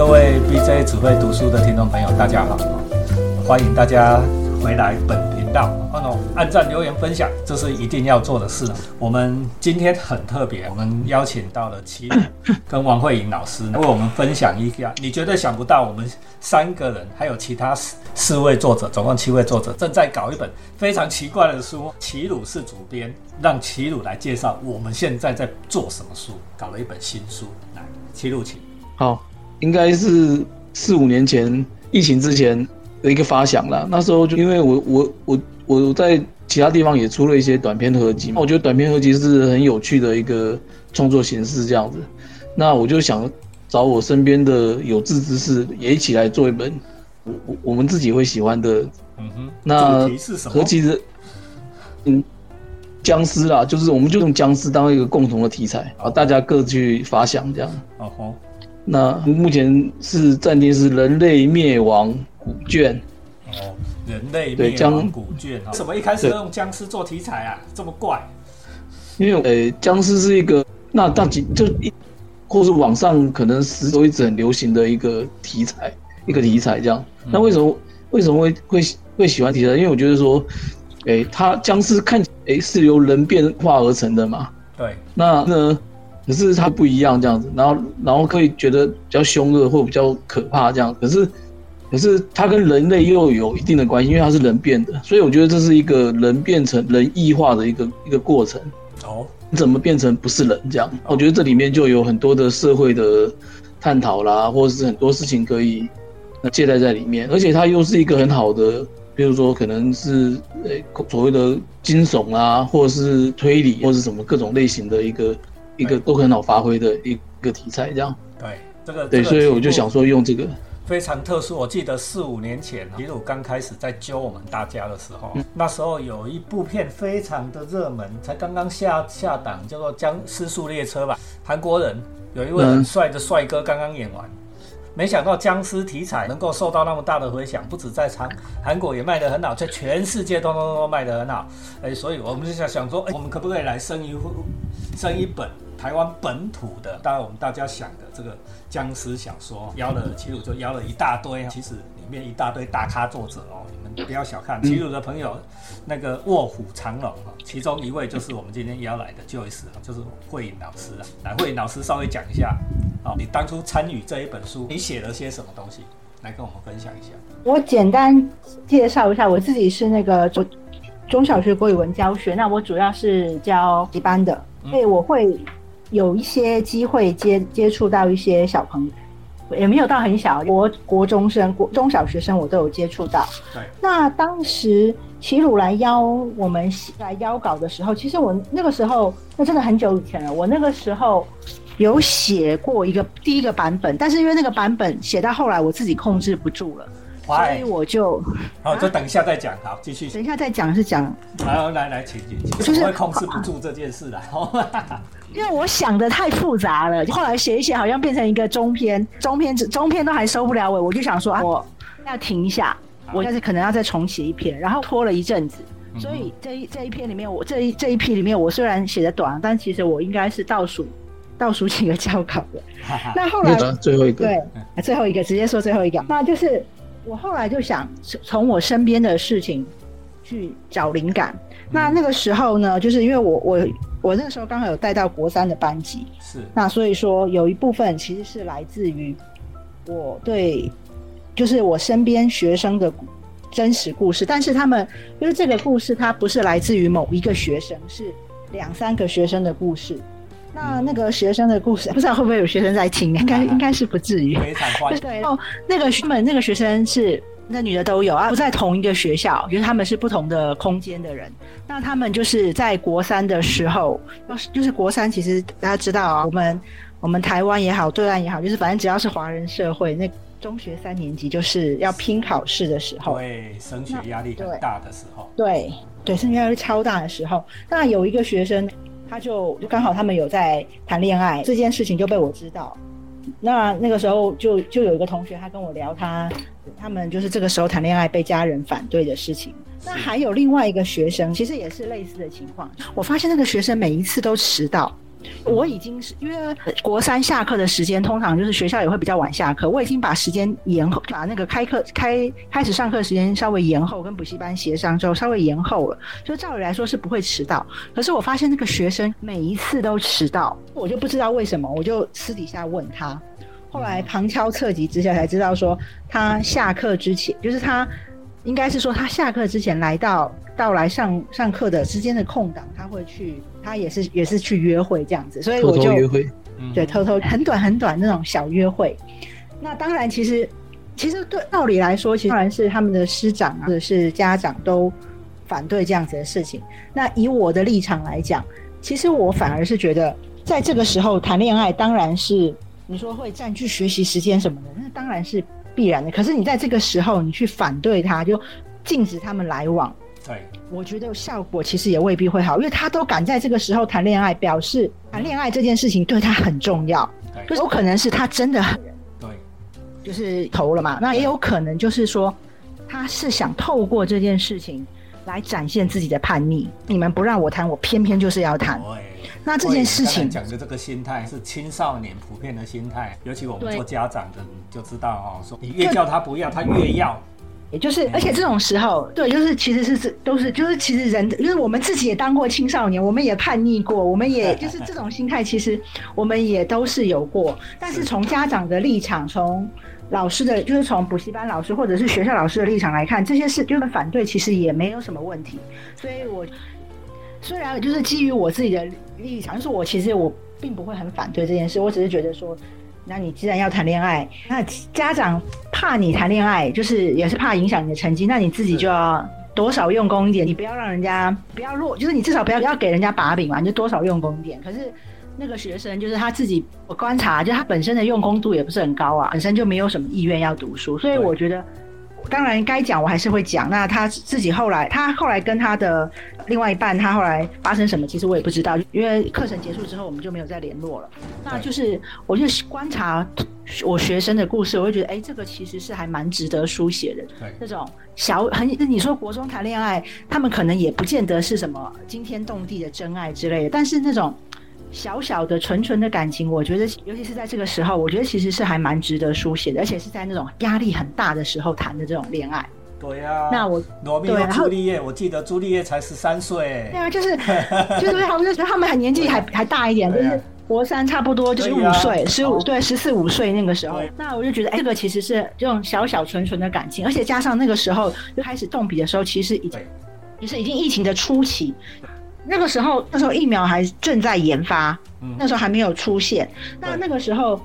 各位 BJ 只会读书的听众朋友，大家好，欢迎大家回来本频道，哦，按赞、留言、分享，这是一定要做的事。我们今天很特别，我们邀请到了齐鲁跟王慧颖老师为我们分享一下。你绝对想不到，我们三个人还有其他四四位作者，总共七位作者，正在搞一本非常奇怪的书。齐鲁是主编，让齐鲁来介绍我们现在在做什么书，搞了一本新书。来，齐鲁，请好。应该是四五年前疫情之前的一个发想了。那时候就因为我我我我在其他地方也出了一些短篇合集，我觉得短篇合集是很有趣的一个创作形式，这样子。那我就想找我身边的有志之士也一起来做一本我我我们自己会喜欢的。嗯哼。那合集的嗯僵尸啦，就是我们就用僵尸当一个共同的题材，然后大家各去发想这样。哦吼。那目前是暂定是人类灭亡古卷，哦，人类灭亡古卷啊？什么一开始用僵尸做题材啊？这么怪？因为呃，僵尸是一个那大几就一，或是网上可能是都一直很流行的一个题材，一个题材这样。那为什么为什么会会会喜欢题材？因为我觉得说，哎，它僵尸看哎是由人变化而成的嘛。对。那呢？可是它不一样这样子，然后然后可以觉得比较凶恶或比较可怕这样。可是可是它跟人类又有一定的关系，因为它是人变的，所以我觉得这是一个人变成人异化的一个一个过程。哦，你怎么变成不是人这样？我觉得这里面就有很多的社会的探讨啦，或者是很多事情可以那借贷在里面，而且它又是一个很好的，比如说可能是呃所谓的惊悚啊，或者是推理，或者是什么各种类型的一个。一个都很好发挥的一个题材，这样对这个对，所以我就想说用这个非常特殊。我记得四五年前，比如刚开始在揪我们大家的时候，那时候有一部片非常的热门，才刚刚下下档，叫做《僵尸速列车》吧，韩国人有一位很帅的帅哥刚刚演完，没想到僵尸题材能够受到那么大的回响，不止在韩韩国也卖得很好，在全世界都都都卖得很好。哎，所以我们就想想说，哎，我们可不可以来生一生一本？台湾本土的，当然我们大家想的这个僵尸小说，邀了齐鲁就邀了一大堆，其实里面一大堆大咖作者哦，你们不要小看齐鲁的朋友，那个卧虎藏龙哈，其中一位就是我们今天邀来的 Joyce 就是慧颖老师啊，来慧颖老师稍微讲一下，哦，你当初参与这一本书，你写了些什么东西，来跟我们分享一下。我简单介绍一下，我自己是那个中中小学国语文教学，那我主要是教一班的，所以我会。有一些机会接接触到一些小朋友，也没有到很小，国国中生、国中小学生我都有接触到。对，那当时齐鲁来邀我们来邀稿的时候，其实我那个时候那真的很久以前了。我那个时候有写过一个第一个版本，但是因为那个版本写到后来我自己控制不住了，所以我就好，就等一下再讲。好，继续。等一下再讲是讲。好，来来，请请请。就是会控制不住这件事了。因为我想的太复杂了，后来写一写，好像变成一个中篇，中篇中篇都还收不了尾，我就想说，我要停一下，我但是可能要再重写一篇，然后拖了一阵子，所以这一这一篇里面，我这一这一批里面，我虽然写的短，但其实我应该是倒数倒数几个交稿的。那后来最后一个，对，最后一个直接说最后一个，那就是我后来就想从我身边的事情去找灵感。那那个时候呢，就是因为我我。我那个时候刚好有带到国三的班级，是那所以说有一部分其实是来自于我对，就是我身边学生的真实故事，但是他们因为这个故事它不是来自于某一个学生，是两三个学生的故事。那那个学生的故事，不知道会不会有学生在听？应该应该是不至于。非常欢迎。对哦，那个他们那个学生是。那女的都有啊，不在同一个学校，就是他们是不同的空间的人。那他们就是在国三的时候，要是就是国三，其实大家知道啊，我们我们台湾也好，对岸也好，就是反正只要是华人社会，那中学三年级就是要拼考试的时候，对，升学压力很大的时候，对对，升学压力超大的时候。那有一个学生，他就就刚好他们有在谈恋爱，这件事情就被我知道。那那个时候就就有一个同学，他跟我聊他他们就是这个时候谈恋爱被家人反对的事情。那还有另外一个学生，其实也是类似的情况。我发现那个学生每一次都迟到，我已经是因为国三下课的时间，通常就是学校也会比较晚下课，我已经把时间延后，把那个开课开开始上课时间稍微延后，跟补习班协商之后稍微延后了，就照理来说是不会迟到。可是我发现那个学生每一次都迟到，我就不知道为什么，我就私底下问他，后来旁敲侧击之下才知道说，他下课之前就是他。应该是说，他下课之前来到到来上上课的之间的空档，他会去，他也是也是去约会这样子，所以我就约会，对，偷偷很短很短那种小约会。那当然，其实其实对道理来说，其实当然是他们的师长或者是家长都反对这样子的事情。那以我的立场来讲，其实我反而是觉得，在这个时候谈恋爱，当然是你说会占据学习时间什么的，那当然是。必然的，可是你在这个时候，你去反对他，就禁止他们来往。对，我觉得效果其实也未必会好，因为他都敢在这个时候谈恋爱，表示谈恋爱这件事情对他很重要。对，有可能是他真的很对，就是投了嘛。那也有可能就是说，他是想透过这件事情来展现自己的叛逆。你们不让我谈，我偏偏就是要谈。那这件事情讲的这个心态是青少年普遍的心态，尤其我们做家长的就知道哦，说你越叫他不要，他越要。也就是，而且这种时候，对，就是其实是是都是，就是其实人，就是我们自己也当过青少年，我们也叛逆过，我们也就是这种心态，其实我们也都是有过。但是从家长的立场，从老师的，就是从补习班老师或者是学校老师的立场来看，这些事就是反对，其实也没有什么问题。所以我。虽然就是基于我自己的立场，就是我其实我并不会很反对这件事，我只是觉得说，那你既然要谈恋爱，那家长怕你谈恋爱，就是也是怕影响你的成绩，那你自己就要多少用功一点，你不要让人家不要弱，就是你至少不要不要给人家把柄嘛，你就多少用功一点。可是那个学生就是他自己，我观察，就他本身的用功度也不是很高啊，本身就没有什么意愿要读书，所以我觉得。当然该讲我还是会讲。那他自己后来，他后来跟他的另外一半，他后来发生什么，其实我也不知道。因为课程结束之后，我们就没有再联络了。那就是我就观察我学生的故事，我会觉得，哎，这个其实是还蛮值得书写的。对，那种小很，你说国中谈恋爱，他们可能也不见得是什么惊天动地的真爱之类的，但是那种。小小的纯纯的感情，我觉得，尤其是在这个时候，我觉得其实是还蛮值得书写的，而且是在那种压力很大的时候谈的这种恋爱。对呀。那我罗密欧朱丽叶，我记得朱丽叶才十三岁。对啊，就是就是他们就觉得他们还年纪还还大一点，就是国三差不多就是五岁，十五对十四五岁那个时候。那我就觉得，哎，这个其实是这种小小纯纯的感情，而且加上那个时候就开始动笔的时候，其实已经就是已经疫情的初期。那个时候，那时候疫苗还正在研发，那时候还没有出现。那那个时候，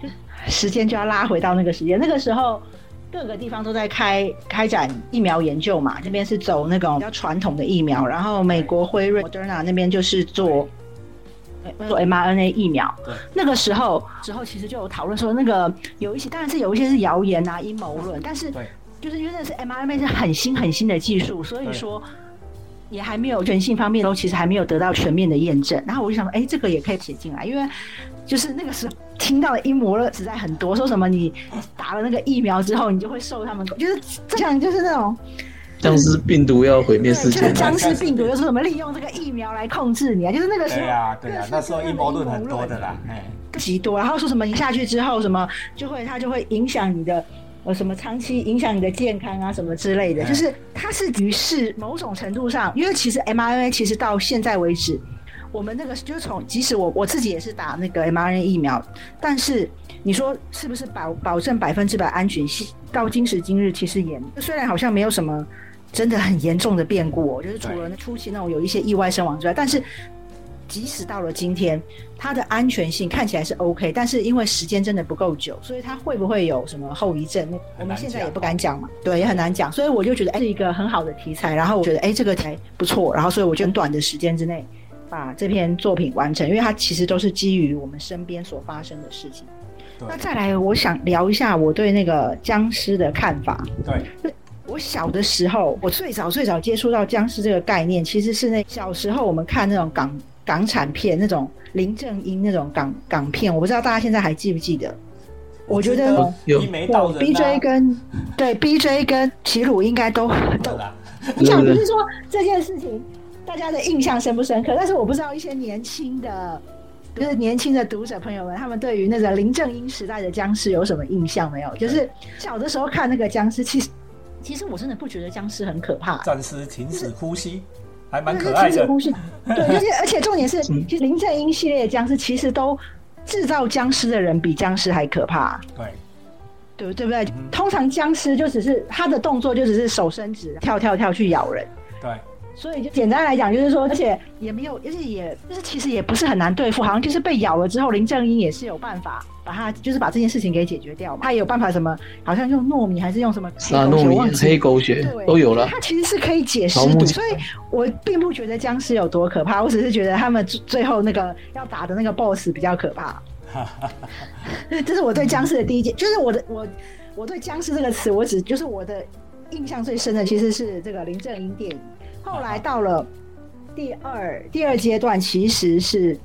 就时间就要拉回到那个时间。那个时候，各个地方都在开开展疫苗研究嘛。这边是走那种比较传统的疫苗，然后美国辉瑞、Moderna 那边就是做做 mRNA 疫苗。那个时候之后，其实就有讨论说，那个有一些当然是有一些是谣言啊、阴谋论，但是就是因为那是 mRNA 是很新很新的技术，所以说。也还没有人性方面都其实还没有得到全面的验证，然后我就想说，哎，这个也可以写进来，因为就是那个时候听到的阴谋论实在很多，说什么你打了那个疫苗之后，你就会受他们，就是这样，就是那种僵尸病毒要毁灭世界，僵尸病毒又是什么利用这个疫苗来控制你啊？就是那个时候，对啊，对啊，那时候阴谋论很多的啦，哎，极多，然后说什么你下去之后什么就会它就会影响你的。呃，什么长期影响你的健康啊，什么之类的，就是它是于是某种程度上，因为其实 mRNA 其实到现在为止，我们那个就是从即使我我自己也是打那个 mRNA 疫苗，但是你说是不是保保证百分之百安全？到今时今日，其实也虽然好像没有什么真的很严重的变故，就是除了初期那种有一些意外身亡之外，但是。即使到了今天，它的安全性看起来是 OK，但是因为时间真的不够久，所以它会不会有什么后遗症？我们现在也不敢讲嘛，对，也很难讲。所以我就觉得，哎，是一个很好的题材。然后我觉得，哎，这个才不错。然后，所以我就很短的时间之内把这篇作品完成，因为它其实都是基于我们身边所发生的事情。那再来，我想聊一下我对那个僵尸的看法。对，我小的时候，我最早最早接触到僵尸这个概念，其实是那小时候我们看那种港。港产片那种林正英那种港港片，我不知道大家现在还记不记得？我觉得有。B J 跟对 B J 跟齐鲁应该都 都。你想不是说这件事情大家的印象深不深？刻，但是我不知道一些年轻的就是年轻的读者朋友们，他们对于那个林正英时代的僵尸有什么印象没有？就是小的时候看那个僵尸，其实其实我真的不觉得僵尸很可怕，暂时停止呼吸，还蛮可爱的。对，而且而且重点是，其实林正英系列的僵尸其实都制造僵尸的人比僵尸还可怕。对。对对不对？通常僵尸就只是他的动作就只是手伸直，跳跳跳去咬人。对。所以就简单来讲，就是说，而且也没有，而且也就是其实也不是很难对付，好像就是被咬了之后，林正英也是有办法把他，就是把这件事情给解决掉。他也有办法什么，好像用糯米还是用什么杀糯米、黑狗血都有了。他其实是可以解尸毒，所以我并不觉得僵尸有多可怕，我只是觉得他们最后那个要打的那个 BOSS 比较可怕。这是我对僵尸的第一件，就是我的我我对僵尸这个词，我只就是我的印象最深的其实是这个林正英电影。后来到了第二第二阶段，其实是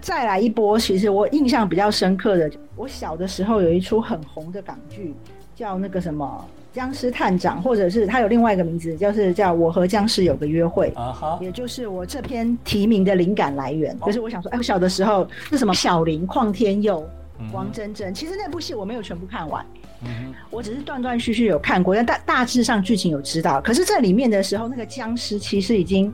再来一波。其实我印象比较深刻的，我小的时候有一出很红的港剧，叫那个什么《僵尸探长》，或者是它有另外一个名字，就是叫《我和僵尸有个约会》。啊哈，也就是我这篇提名的灵感来源。可是我想说，哎，我小的时候是什么？小林、邝天佑、王真真。其实那部戏我没有全部看完。我只是断断续续有看过，但大大致上剧情有知道。可是这里面的时候，那个僵尸其实已经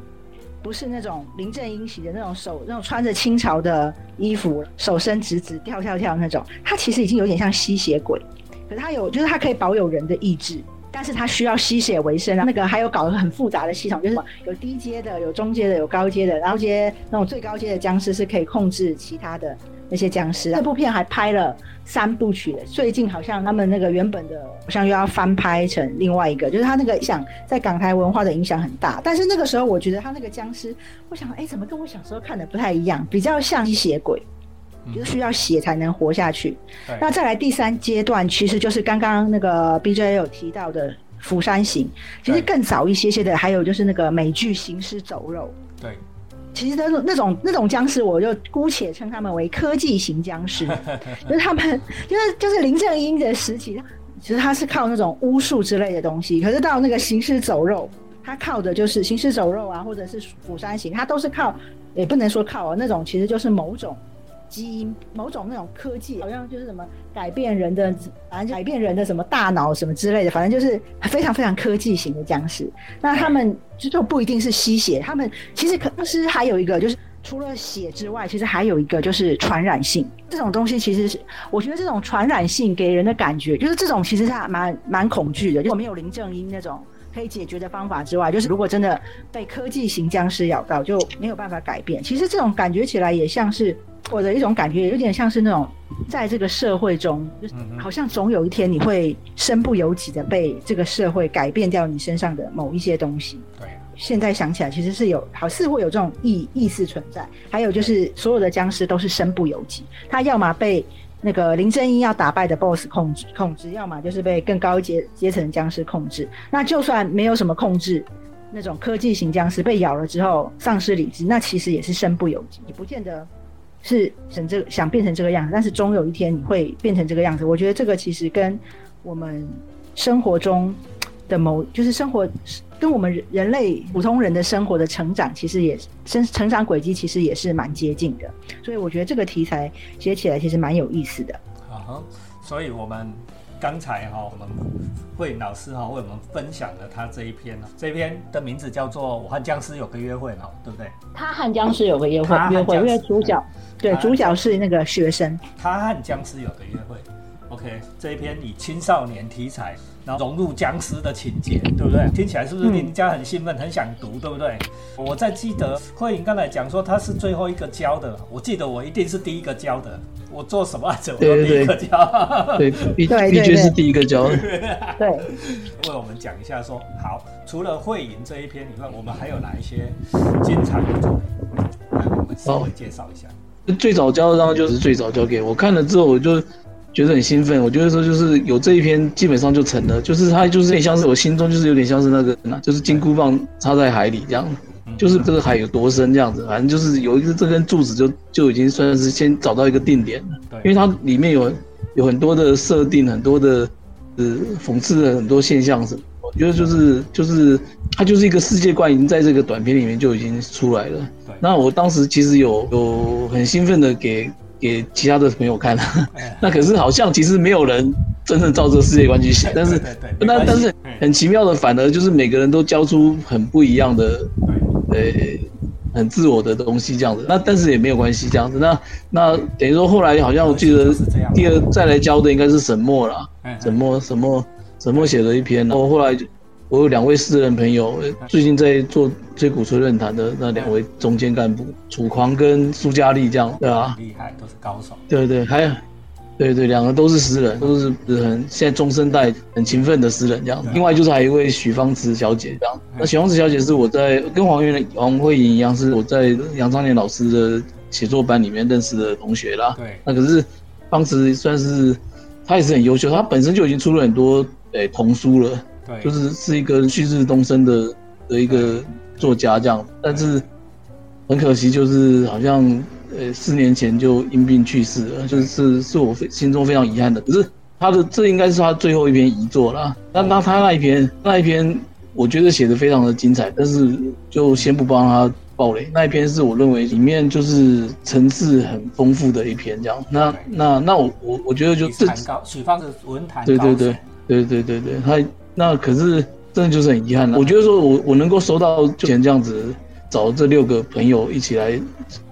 不是那种林正英洗的那种手，那种穿着清朝的衣服，手伸直直跳跳跳那种。他其实已经有点像吸血鬼，可是他有，就是他可以保有人的意志，但是他需要吸血为生。那个还有搞得很复杂的系统，就是有低阶的，有中阶的，有高阶的，然后阶那种最高阶的僵尸是可以控制其他的。那些僵尸，这部片还拍了三部曲的。最近好像他们那个原本的，好像又要翻拍成另外一个，就是他那个想在港台文化的影响很大。但是那个时候，我觉得他那个僵尸，我想，哎，怎么跟我小时候看的不太一样？比较像吸血鬼，就是需要血才能活下去。那再来第三阶段，其实就是刚刚那个 B J 有提到的《釜山行》，其实更早一些些的，还有就是那个美剧《行尸走肉》。对。其实那种那种那种僵尸，我就姑且称他们为科技型僵尸，就是他们就是就是林正英的时期，其实他是靠那种巫术之类的东西，可是到那个行尸走肉，他靠的就是行尸走肉啊，或者是釜山行，他都是靠，也不能说靠啊，那种其实就是某种。基因某种那种科技，好像就是什么改变人的，反正改变人的什么大脑什么之类的，反正就是非常非常科技型的僵尸。那他们就不一定是吸血，他们其实可是还有一个，就是除了血之外，其实还有一个就是传染性。这种东西其实是，我觉得这种传染性给人的感觉，就是这种其实是蛮蛮恐惧的。就没有林正英那种可以解决的方法之外，就是如果真的被科技型僵尸咬到，就没有办法改变。其实这种感觉起来也像是。我的一种感觉，有点像是那种，在这个社会中，好像总有一天你会身不由己的被这个社会改变掉你身上的某一些东西。对，现在想起来，其实是有，好似会有这种意意思存在。还有就是，所有的僵尸都是身不由己，他要么被那个林正英要打败的 BOSS 控制控制，要么就是被更高阶阶层僵尸控制。那就算没有什么控制，那种科技型僵尸被咬了之后丧失理智，那其实也是身不由己，也不见得。是想这个想变成这个样子，但是终有一天你会变成这个样子。我觉得这个其实跟我们生活中的某，就是生活跟我们人类普通人的生活的成长，其实也生成长轨迹其实也是蛮接近的。所以我觉得这个题材写起来其实蛮有意思的。啊所以我们。刚才哈，我们慧颖老师哈为我们分享了他这一篇呢，这一篇的名字叫做《我和僵尸有个约会》嘛，对不对？他和僵尸有个约会，约会，因为主角对主角是那个学生。他和僵尸有个约会，OK，这一篇以青少年题材。然后融入僵尸的情节，对不对？听起来是不是人家很兴奋，很想读，对不对？我在记得慧颖刚才讲说他是最后一个教的，我记得我一定是第一个教的。我做什么案子我都第一个教，对，必必须是第一个教。对，为我们讲一下说，好，除了慧颖这一篇以外，我们还有哪一些精彩的作品？来，我们稍微介绍一下。最早教的当然就是最早教给我看了之后，我就。觉得很兴奋，我觉得说就是有这一篇，基本上就成了。就是它就是有点像是我心中就是有点像是那个，就是金箍棒插在海里这样，就是这个海有多深这样子，反正就是有一个这根柱子就就已经算是先找到一个定点了。对，因为它里面有有很多的设定，很多的呃讽刺的很多现象什么，我觉得就是就是它就是一个世界观，已经在这个短片里面就已经出来了。对那我当时其实有有很兴奋的给给其他的朋友看，哎 那可是好像其实没有人真正照这个世界观去写，但是那但是嗯。很奇妙的，反而就是每个人都交出很不一样的对。呃很自我的东西这样子。那但是也没有关系这样子。那那等于说后来好像我记得第二再来教的应该是沈墨啦，嗯沈墨沈墨沈墨写了一篇，然后后来就我有两位私人朋友，呃最近在做追鼓吹论坛的那两位中间干部，楚狂跟苏佳丽这样，对啊，厉害，都是高手。对对，还有，对对，两个都是诗人，都是很现在中生代很勤奋的诗人这样。另外就是还有一位许芳慈小姐这样。那许芳慈小姐是我在跟黄云黄慧莹一样，是我在杨昌年老师的写作班里面认识的同学啦。对那可是芳慈算是她也是很优秀，她本身就已经出了很多诶童书了。对，就是是一个旭日东升的的一个作家这样，但是很可惜，就是好像呃四年前就因病去世了，就是是我非心中非常遗憾的。可是他的这应该是他最后一篇遗作了。那那他那一篇那一篇，我觉得写的非常的精彩，但是就先不帮他爆雷。那一篇是我认为里面就是层次很丰富的一篇这样。那那那我我我觉得就这谈高，许芳是文坛对对对对对对对，他那可是真的就是很遗憾了。我觉得说我我能够收到就前这样子找这六个朋友一起来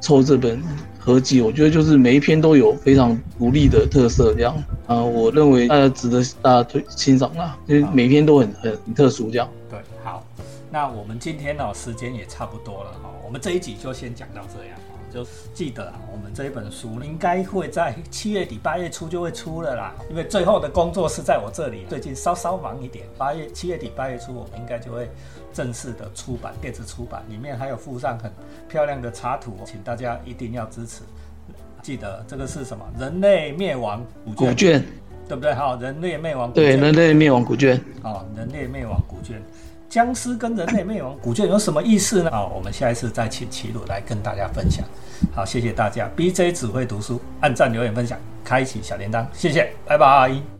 凑这本合集，我觉得就是每一篇都有非常独立的特色，这样啊，我认为大家值得大家推欣赏啦，因为每一篇都很很特殊这样。对，好，那我们今天呢、时间也差不多了哈、我们这一集就先讲到这样、就记得啊，我们这一本书应该会在七月底八月初就会出了啦，因为最后的工作是在我这里，最近稍稍忙一点，八月七月底八月初我们应该就会正式的出版电子出版，里面还有附上很漂亮的插图，请大家一定要支持。记得这个是什么？人类灭亡古卷，古卷，对不对？好，人类灭亡古对，卷人类灭亡古卷。哦，人类灭亡古卷，僵尸跟人类灭亡古卷有什么意思呢？好、我们下一次再请齐鲁来跟大家分享。好，谢谢大家，BJ 只会读书，按赞、留言、分享，开启小铃铛，谢谢，拜拜。